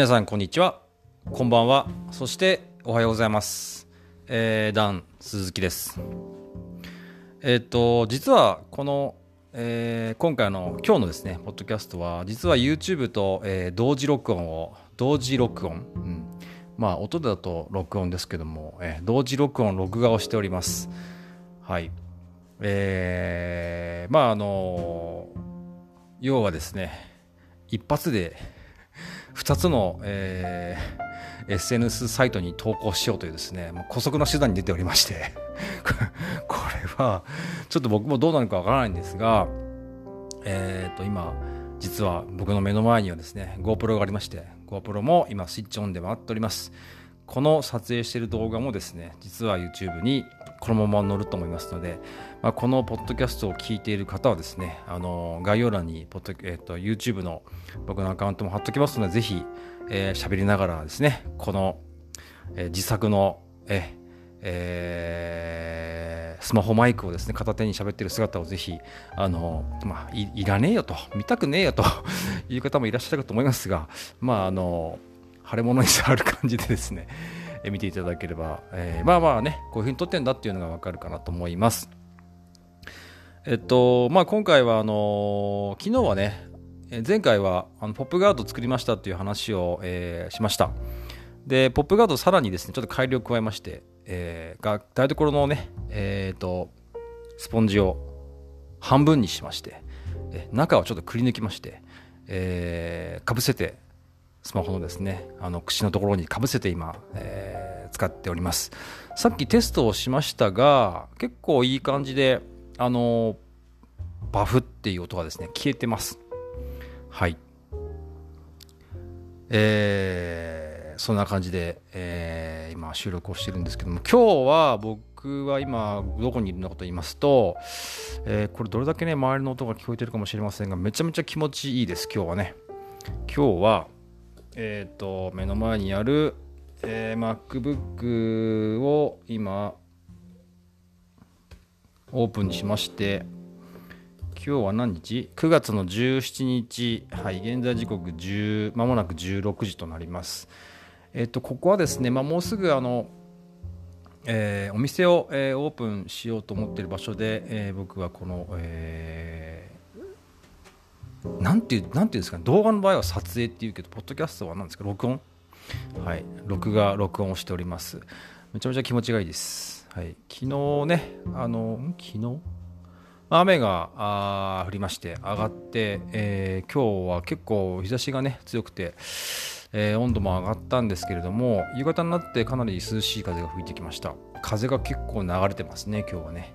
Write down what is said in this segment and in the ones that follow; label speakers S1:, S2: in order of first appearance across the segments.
S1: 皆さんこんにちは。こんばんは。そしておはようございます、えー、ダン鈴木です。えっ、と実はこの、えー今回の今日のですねポッドキャストは実は YouTube と、えー同時録音を同時録音、うん、まあ音だと録音ですけども、えー同時録音録画をしております。はい。えー、まああの要はですね一発で2つの、えー SNS サイトに投稿しようというですねもう姑息な手段に出ておりまして これはちょっと僕もどうなるかわからないんですがえー、と今実は僕の目の前にはですね GoPro がありまして GoPro も今スイッチオンで回っております。この撮影している動画もですね実は YouTube にこのまま載ると思いますので、まあ、このポッドキャストを聞いている方はですねあの概要欄にポッド、えー、と YouTube の僕のアカウントも貼っときますのでぜひえー喋りながらですねこの、えー自作のええースマホマイクをですね片手に喋ってる姿をぜひあの、まあ、いらねえよと見たくねえよと いう方もいらっしゃるかと思いますがまああの腫れ物に触る感じでですね、見ていただければ、えーまあまあねこういうふうに撮ってんだっていうのがわかるかなと思います。えっとまあ、今回はあの昨日はね前回はあのポップガード作りましたっていう話を、えーしましたでポップガードさらにですねちょっと改良を加えまして、えーが台所のねえっ、とスポンジを半分にしましてえ中をちょっとくり抜きまして、えーかぶせてスマホのですねあの口のところにかぶせて今、えー使っておりますさっきテストをしましたが結構いい感じであのバフっていう音がですね消えてますはい。えーそんな感じで、えー今収録をしてるんですけども、今日は僕は今どこにいるのかと言いますと、えーこれどれだけね、周りの音が聞こえてるかもしれませんが、めちゃめちゃ気持ちいいです、今日はね。今日は、えっ、と、目の前にある、えー MacBook を今、オープンにしまして、今日は何日 ?9 月の17日、はい、現在時刻10、まもなく16時となります。えっと、ここはですね、まあ、もうすぐあの、えーお店を、えーオープンしようと思っている場所で、えー僕はこの、えーなんていう、なんていうんですかね、動画の場合は撮影っていうけど、ポッドキャストは何ですか、録音？はい、録画、録音をしております。めちゃめちゃ気持ちがいいです。はい、昨日ね、あの、昨日？雨があ降りまして上がって、えー今日は結構日差しがね強くて、えー温度も上がったんですけれども夕方になってかなり涼しい風が吹いてきました。風が結構流れてますね今日はね、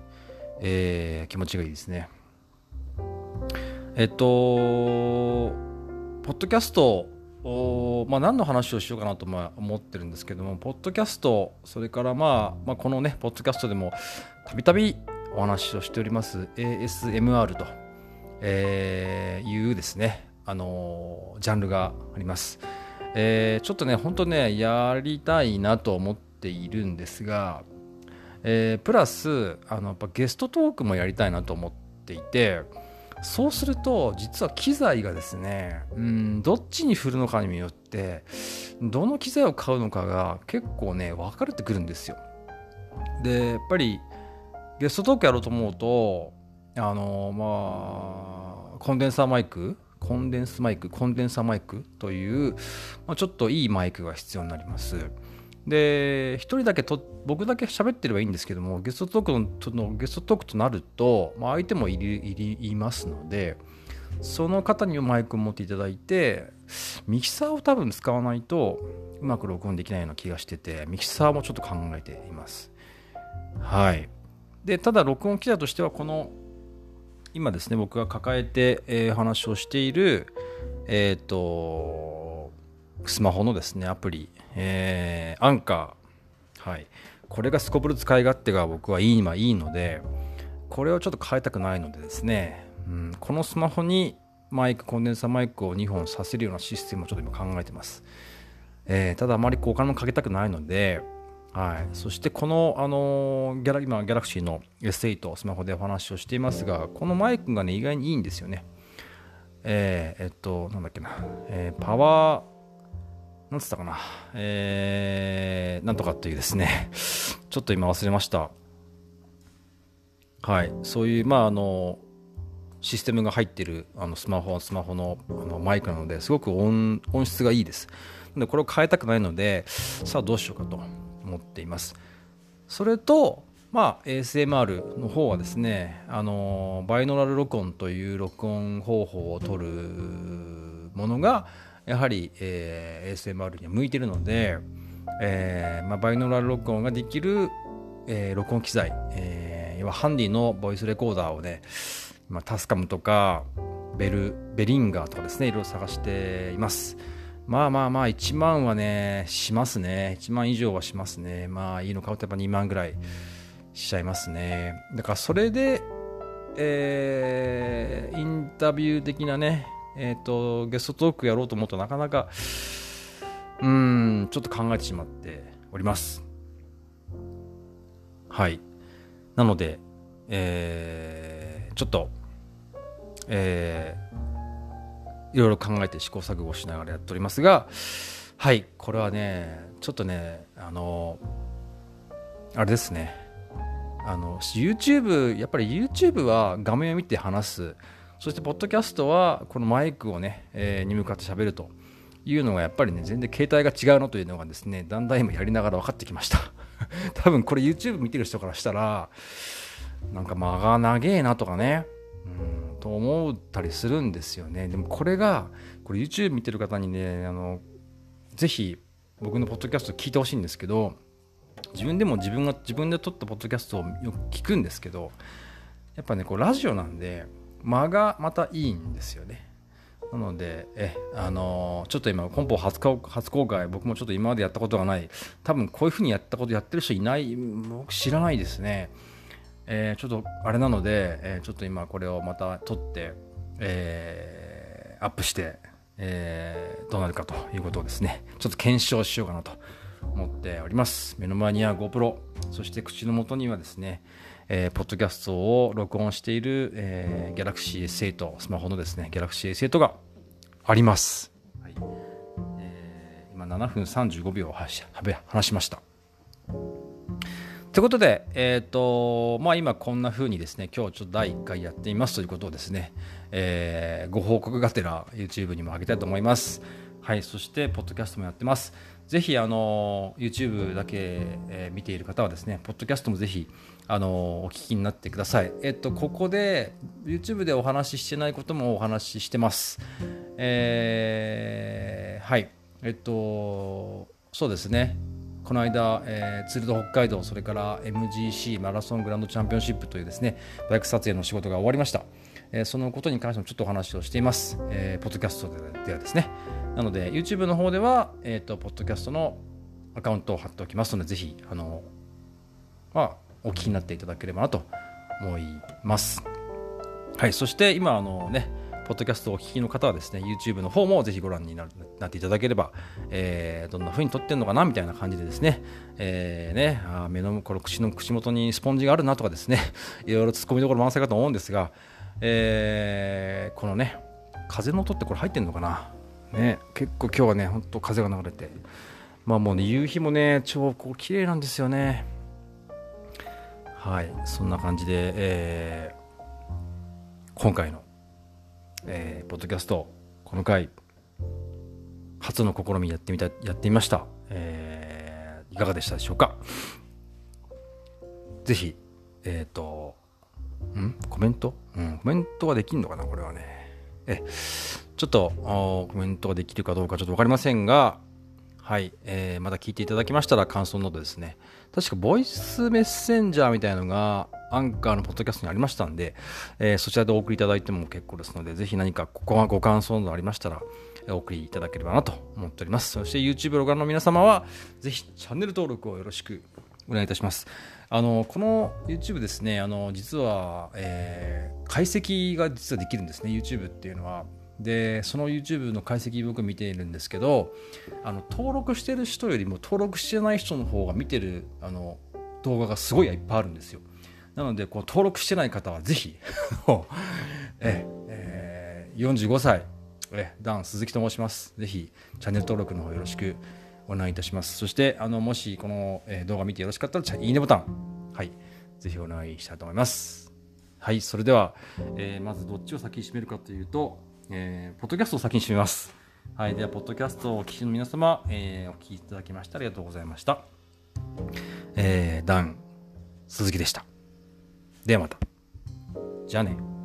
S1: えー気持ちがいいですね。えっとポッドキャストおまあ、何の話をしようかなとまあ思ってるんですけども、ポッドキャスト、それから、まあ、まあ、このね、ポッドキャストでもたびたびお話をしております ASMR と、えーいうですね、あのジャンルがあります。えーちょっとね、本当ね、やりたいなと思っているんですが、えープラスあのやっぱゲストトークもやりたいなと思っていてそうすると実は機材がですねうんどっちに振るのかによってどの機材を買うのかが結構ね分かれてくるんですよ。でやっぱりゲストトークやろうと思うとあのまあコンデンサーマイクコンデンスマイクコンデンサーマイクという、まあ、ちょっといいマイクが必要になります。で一人だけと僕だけ喋ってればいいんですけどもゲストトークのとのゲストトークとなると、まあ、相手もいるいりますのでその方にマイクを持っていただいてミキサーを多分使わないとうまく録音できないような気がしててミキサーもちょっと考えています。はい。でただ録音機材としてはこの今ですね僕が抱えて、えー話をしているえっ、とスマホのですねアプリ、えーアンカーはい。これがすこぶる使い勝手が僕は今いいのでこれをちょっと変えたくないのでですね、うん、このスマホにマイクコンデンサーマイクを2本させるようなシステムをちょっと今考えてます、えーただあまりこうお金もかけたくないのではい、そしてこの、あのギャラ今ギャラクシーの S8 スマホでお話をしていますがこのマイクがね意外にいいんですよね。えーえっとなんだっけな、えーパワーなんつったかな、えー、なんとかっていうですね、ちょっと今忘れました。はい、そういう、まあ、あの、システムが入ってるあのスマホスマホのあのマイクなのですごく音音質がいいです。でこれを変えたくないのでさあどうしようかと思っています。それとまあ ASMR の方はですねあのバイノラル録音という録音方法を取るものがやはり、えー、ASMR には向いてるので、えーまあ、バイノーラル録音ができる、えー、録音機材、えー、要はハンディのボイスレコーダーをね、まあ、タスカムとかベルベリンガーとかですねいろいろ探しています。まあまあまあ1万はねしますね。1万以上はしますね。まあいいの買うとやっぱ2万ぐらいしちゃいますね。だからそれでえー、インタビュー的なねえっ、ー、と、ゲストトークやろうと思うとなかなか、うん、ちょっと考えてしまっております。はい。なので、えー、ちょっと、えー、いろいろ考えて試行錯誤しながらやっておりますが、はい、これはね、ちょっとね、あの、あれですね、あの、YouTube、やっぱり YouTube は画面を見て話す。そしてポッドキャストはこのマイクをね、えー、に向かって喋るというのがやっぱりね全然携帯が違うのというのがですねだんだん今やりながら分かってきました。多分これ YouTube 見てる人からしたらなんか間が長えなとかねうんと思ったりするんですよね。でもこれがこれ YouTube 見てる方にねあのぜひ僕のポッドキャスト聞いてほしいんですけど自分でも自分が自分で撮ったポッドキャストをよく聞くんですけどやっぱねこうラジオなんで間がまたいいんですよね。なので、え、あのー、ちょっと今、本邦初初公開、僕もちょっと今までやったことがない、多分こういうふうにやったことやってる人いない、僕知らないですね。えー、ちょっとあれなので、えー、ちょっと今これをまた撮って、えー、アップして、えー、どうなるかということをですね、ちょっと検証しようかなと思っております。目の前には GoPro、そして口の元にはですね、えー、ポッドキャストを録音している、えー、Galaxy S8、スマホのですね、Galaxy S8 があります。はいえー、今7分35秒話しました。ということで、えーとまあ、今こんな風にですね今日ちょっと第1回やってみますということをですね、えー、ご報告がてら YouTube にも上げたいと思います。はい、そして、ポッドキャストもやってます。ぜひ、あの、YouTube だけ、え、見ている方はですね、ポッドキャストもぜひ、あの、お聞きになってください。えっと、ここで、YouTube でお話ししてないこともお話ししてます。えー、はい。えっと、そうですね。この間、えー、ツールド北海道、それから MGC マラソングランドチャンピオンシップというですね、バイク撮影の仕事が終わりました。え、そのことに関してもちょっとお話をしています。えー、ポッドキャストではですね。なので、YouTube の方では、えっ、ー、と、ポッドキャストのアカウントを貼っておきますので、ぜひ、あの、まあ、お聞きになっていただければなと思います。はい、そして今、あのね、ポッドキャストをお聞きの方はですね、YouTube の方もぜひご覧になっていただければ、えー、どんな風に撮ってんのかなみたいな感じでですね、えー、ね、あ目のこの口の口元にスポンジがあるなとかですね、いろいろ突っ込みどころ満載かと思うんですが、えー、このね風の音ってこれ入ってんのかな？ね結構今日はねほんと風が流れて。まあもうね夕日もね超こう綺麗なんですよね。はいそんな感じで、えー、今回の、えー、ポッドキャストこの回初の試みやってみたやってみました、えー、いかがでしたでしょうか？ぜひえっ、ー、とん？コメント？うん、コメントはできんのかなこれはね。え、ちょっとコメントができるかどうかちょっと分かりませんが、はい、えー、まだ聞いていただきましたら感想ノートですね。確かボイスメッセンジャーみたいなのがアンカーのポッドキャストにありましたんで、えー、そちらでお送りいただいても結構ですので、ぜひ何かここがご感想などありましたら、お送りいただければなと思っております。そして YouTube をご覧の皆様は、ぜひチャンネル登録をよろしくお願いいたします。あのこの YouTube ですね、あの実は、えー、解析が実はできるんですね、YouTube っていうのは。で、その YouTube の解析僕見ているんですけど、あの登録してる人よりも登録してない人の方が見てるあの動画がすごいいっぱいあるんですよ。なので、こう登録してない方はぜひ え、えー、45歳、えダン鈴木と申しますぜひチャンネル登録の方よろしくお願いいたします。そしてあのもしこの動画見てよろしかったらいいねボタン。はい。ぜひお願いしたいと思います。はい。それでは、えーまずどっちを先に締めるかというと、えーポッドキャストを先に締めます。はい。ではポッドキャストをお聞きの皆様、えーお聞きいただきましてありがとうございました。えーダン鈴木でした。ではまた。じゃあね。